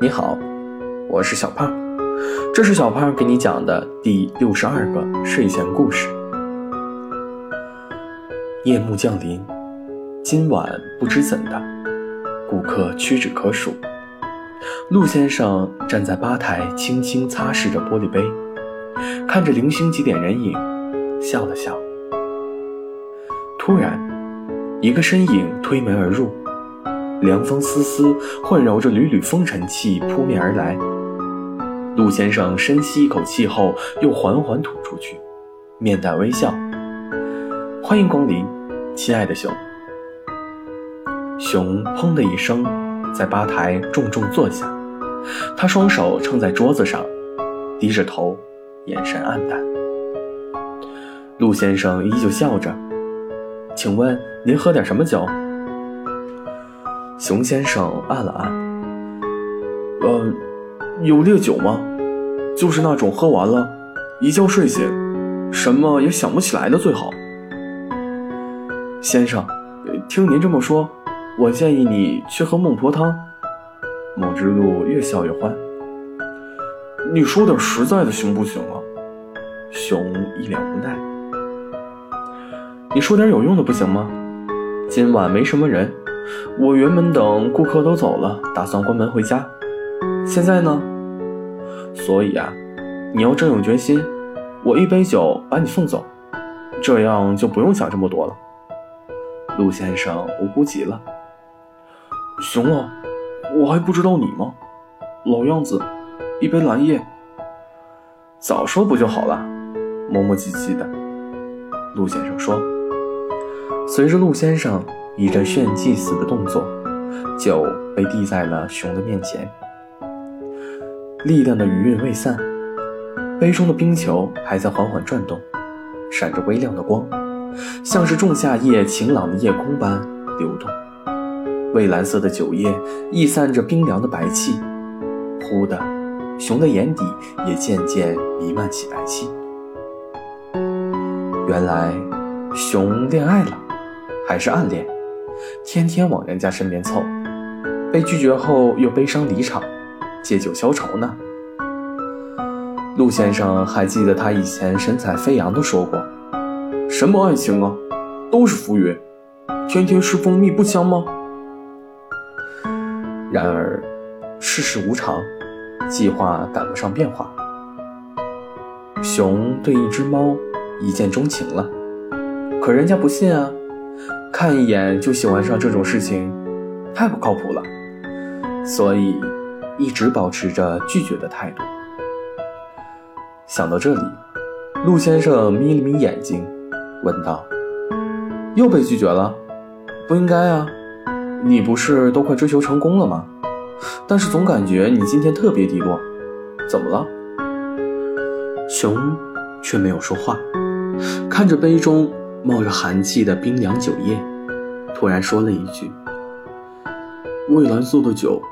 你好，我是小胖，这是小胖给你讲的第六十二个睡前故事。夜幕降临，今晚不知怎的，顾客屈指可数。陆先生站在吧台，轻轻擦拭着玻璃杯，看着零星几点人影，笑了笑。突然，一个身影推门而入。凉风丝丝，混绕着缕缕风尘气扑面而来。陆先生深吸一口气后，又缓缓吐出去，面带微笑：“欢迎光临，亲爱的熊。”熊砰的一声，在吧台重重坐下。他双手撑在桌子上，低着头，眼神黯淡。陆先生依旧笑着：“请问您喝点什么酒？”熊先生按了按，呃，有烈酒吗？就是那种喝完了，一觉睡醒，什么也想不起来的最好。先生，听您这么说，我建议你去喝孟婆汤。孟之路越笑越欢。你说点实在的行不行啊？熊一脸无奈。你说点有用的不行吗？今晚没什么人。我原本等顾客都走了，打算关门回家。现在呢？所以啊，你要真有决心，我一杯酒把你送走，这样就不用想这么多了。陆先生无辜极了。行了，我还不知道你吗？老样子，一杯蓝叶。早说不就好了？磨磨唧唧的。陆先生说。随着陆先生。以着炫技似的动作，酒被递在了熊的面前。力量的余韵未散，杯中的冰球还在缓缓转动，闪着微亮的光，像是仲夏夜晴朗的夜空般流动。蔚蓝色的酒液溢散着冰凉的白气，忽的，熊的眼底也渐渐弥漫起白气。原来，熊恋爱了，还是暗恋。天天往人家身边凑，被拒绝后又悲伤离场，借酒消愁呢。陆先生还记得他以前神采飞扬地说过：“什么爱情啊，都是浮云，天天吃蜂蜜不香吗？”然而，世事无常，计划赶不上变化。熊对一只猫一见钟情了，可人家不信啊。看一眼就喜欢上这种事情，太不靠谱了，所以一直保持着拒绝的态度。想到这里，陆先生眯了眯眼睛，问道：“又被拒绝了？不应该啊，你不是都快追求成功了吗？但是总感觉你今天特别低落，怎么了？”熊却没有说话，看着杯中。冒着寒气的冰凉酒液，突然说了一句：“蔚蓝色的酒，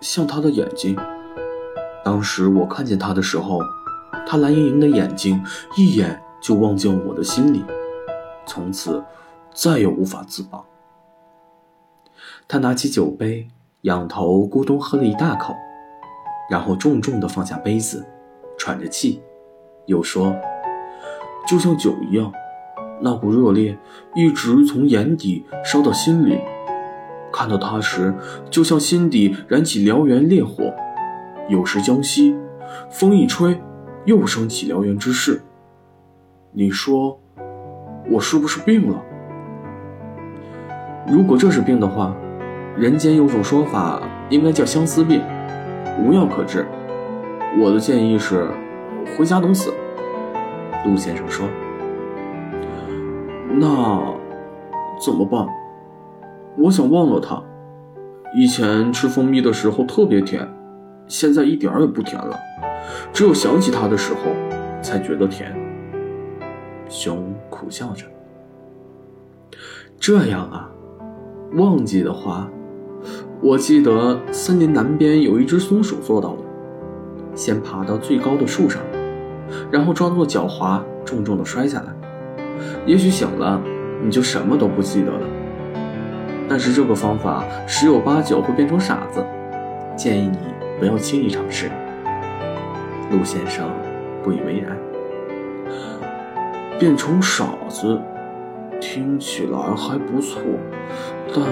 像他的眼睛。当时我看见他的时候，他蓝盈盈的眼睛一眼就望进我的心里，从此再也无法自拔。”他拿起酒杯，仰头咕咚喝了一大口，然后重重地放下杯子，喘着气，又说：“就像酒一样。”那股热烈一直从眼底烧到心里，看到他时，就像心底燃起燎原烈火，有时将熄，风一吹，又升起燎原之势。你说，我是不是病了？如果这是病的话，人间有种说法，应该叫相思病，无药可治。我的建议是，回家等死。陆先生说。那怎么办？我想忘了它。以前吃蜂蜜的时候特别甜，现在一点也不甜了。只有想起它的时候，才觉得甜。熊苦笑着。这样啊，忘记的话，我记得森林南边有一只松鼠做到了，先爬到最高的树上，然后装作狡猾，重重的摔下来。也许醒了，你就什么都不记得了。但是这个方法十有八九会变成傻子，建议你不要轻易尝试。陆先生不以为然。变成傻子，听起来还不错，但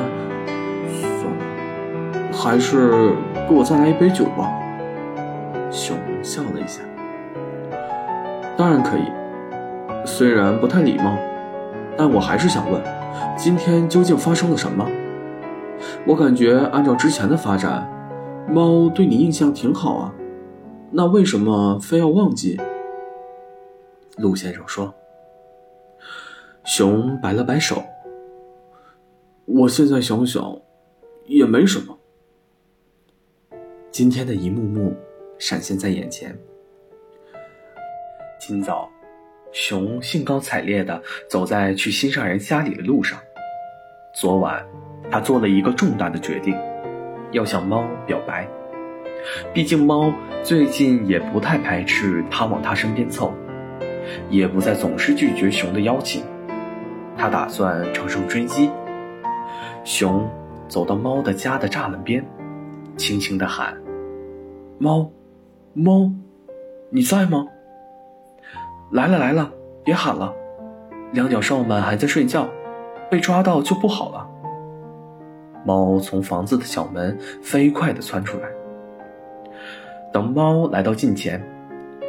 算了，还是给我再来一杯酒吧。熊笑了一下。当然可以，虽然不太礼貌，但我还是想问，今天究竟发生了什么？我感觉按照之前的发展，猫对你印象挺好啊，那为什么非要忘记？陆先生说。熊摆了摆手。我现在想想，也没什么。今天的一幕幕闪现在眼前。今早，熊兴高采烈地走在去心上人家里的路上。昨晚，他做了一个重大的决定，要向猫表白。毕竟，猫最近也不太排斥他往他身边凑，也不再总是拒绝熊的邀请。他打算乘胜追击。熊走到猫的家的栅栏边，轻轻地喊：“猫，猫，你在吗？”“来了来了，别喊了，两脚兽们还在睡觉，被抓到就不好了。”猫从房子的小门飞快地窜出来。等猫来到近前，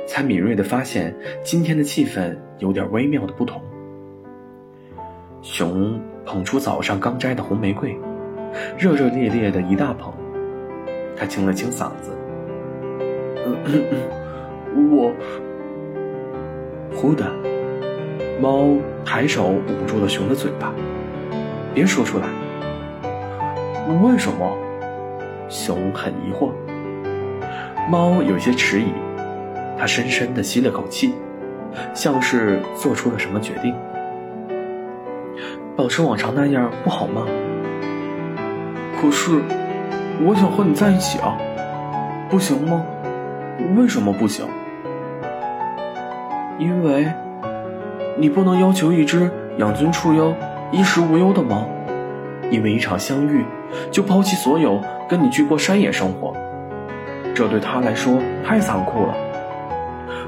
才敏锐地发现今天的气氛有点微妙的不同。熊捧出早上刚摘的红玫瑰，热热烈烈的一大捧。他清了清嗓子：“ 我……”忽的，猫抬手捂住了熊的嘴巴：“别说出来。”“为什么？”熊很疑惑。猫有些迟疑，它深深的吸了口气，像是做出了什么决定。保持往常那样不好吗？可是，我想和你在一起啊，不行吗？为什么不行？因为，你不能要求一只养尊处优、衣食无忧的猫，因为一场相遇就抛弃所有跟你去过山野生活，这对它来说太残酷了。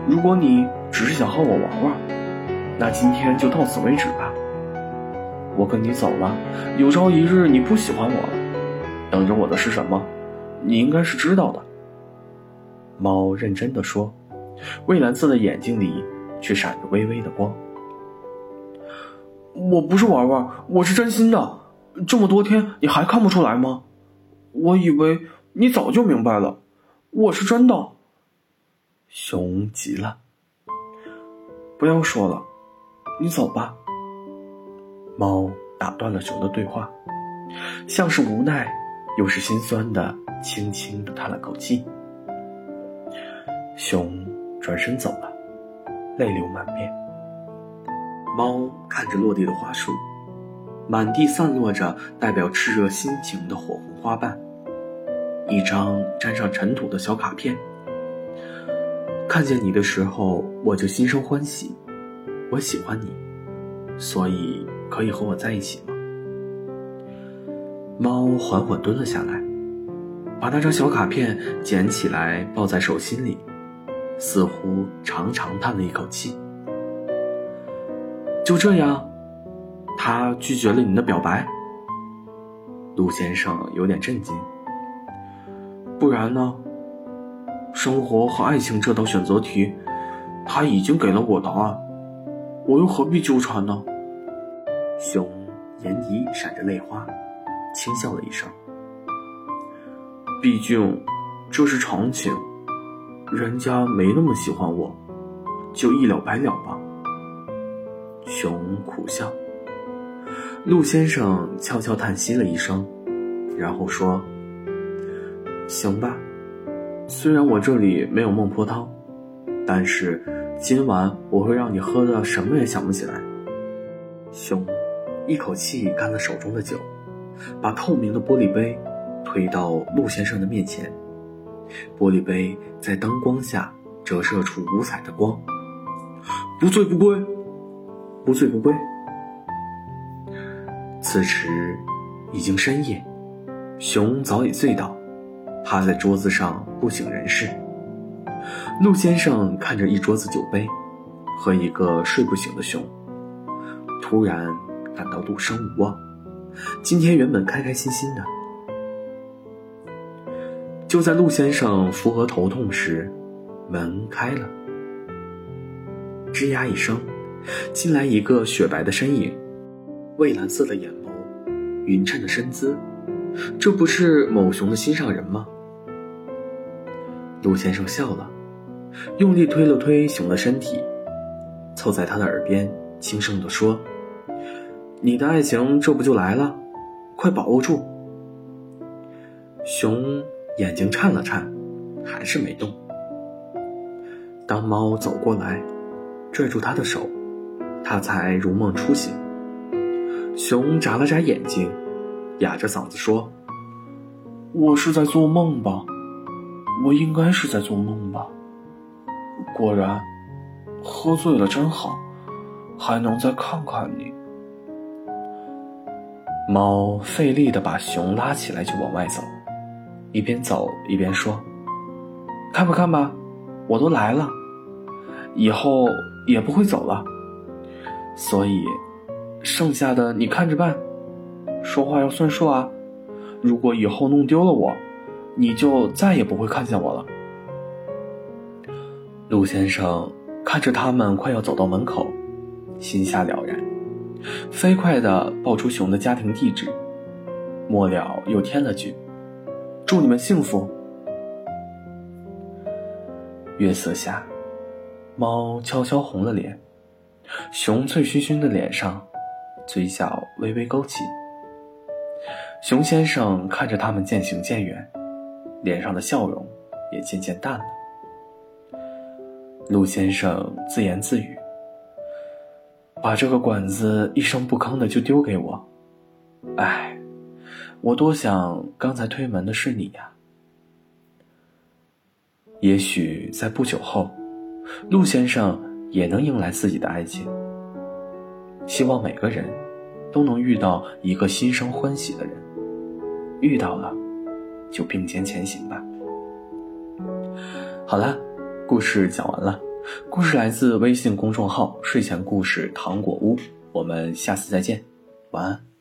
如果你只是想和我玩玩，那今天就到此为止吧。我跟你走了，有朝一日你不喜欢我了，等着我的是什么？你应该是知道的。猫认真的说，蔚蓝色的眼睛里却闪着微微的光。我不是玩玩，我是真心的。这么多天你还看不出来吗？我以为你早就明白了，我是真的。熊急了，不要说了，你走吧。猫打断了熊的对话，像是无奈，又是心酸的，轻轻的叹了口气。熊转身走了，泪流满面。猫看着落地的花束，满地散落着代表炽热心情的火红花瓣，一张沾上尘土的小卡片。看见你的时候，我就心生欢喜，我喜欢你，所以。可以和我在一起吗？猫缓缓蹲了下来，把那张小卡片捡起来抱在手心里，似乎长长叹了一口气。就这样，他拒绝了你的表白。陆先生有点震惊。不然呢？生活和爱情这道选择题，他已经给了我答案，我又何必纠缠呢？熊眼底闪着泪花，轻笑了一声。毕竟这是常情，人家没那么喜欢我，就一了百了吧。熊苦笑。陆先生悄悄叹息了一声，然后说：“行吧，虽然我这里没有孟婆汤，但是今晚我会让你喝的什么也想不起来。”熊。一口气干了手中的酒，把透明的玻璃杯推到陆先生的面前。玻璃杯在灯光下折射出五彩的光。不醉不归，不醉不归。此时已经深夜，熊早已醉倒，趴在桌子上不省人事。陆先生看着一桌子酒杯和一个睡不醒的熊，突然感到赌生无望。今天原本开开心心的，就在陆先生扶额头痛时，门开了，吱呀一声，进来一个雪白的身影，蔚蓝色的眼眸，匀称的身姿，这不是某熊的心上人吗？陆先生笑了，用力推了推熊的身体，凑在他的耳边轻声地说。你的爱情这不就来了，快把握住！熊眼睛颤了颤，还是没动。当猫走过来，拽住他的手，他才如梦初醒。熊眨了眨眼睛，哑着嗓子说：“我是在做梦吧？我应该是在做梦吧？果然，喝醉了真好，还能再看看你。”猫费力地把熊拉起来，就往外走，一边走一边说：“看吧看吧，我都来了，以后也不会走了，所以剩下的你看着办，说话要算数啊！如果以后弄丢了我，你就再也不会看见我了。”陆先生看着他们快要走到门口，心下了然。飞快地报出熊的家庭地址，末了又添了句：“祝你们幸福。”月色下，猫悄悄红了脸，熊醉醺醺的脸上，嘴角微微勾起。熊先生看着他们渐行渐远，脸上的笑容也渐渐淡了。陆先生自言自语。把这个管子一声不吭的就丢给我，哎，我多想刚才推门的是你呀。也许在不久后，陆先生也能迎来自己的爱情。希望每个人都能遇到一个心生欢喜的人，遇到了，就并肩前行吧。好了，故事讲完了。故事来自微信公众号“睡前故事糖果屋”，我们下次再见，晚安。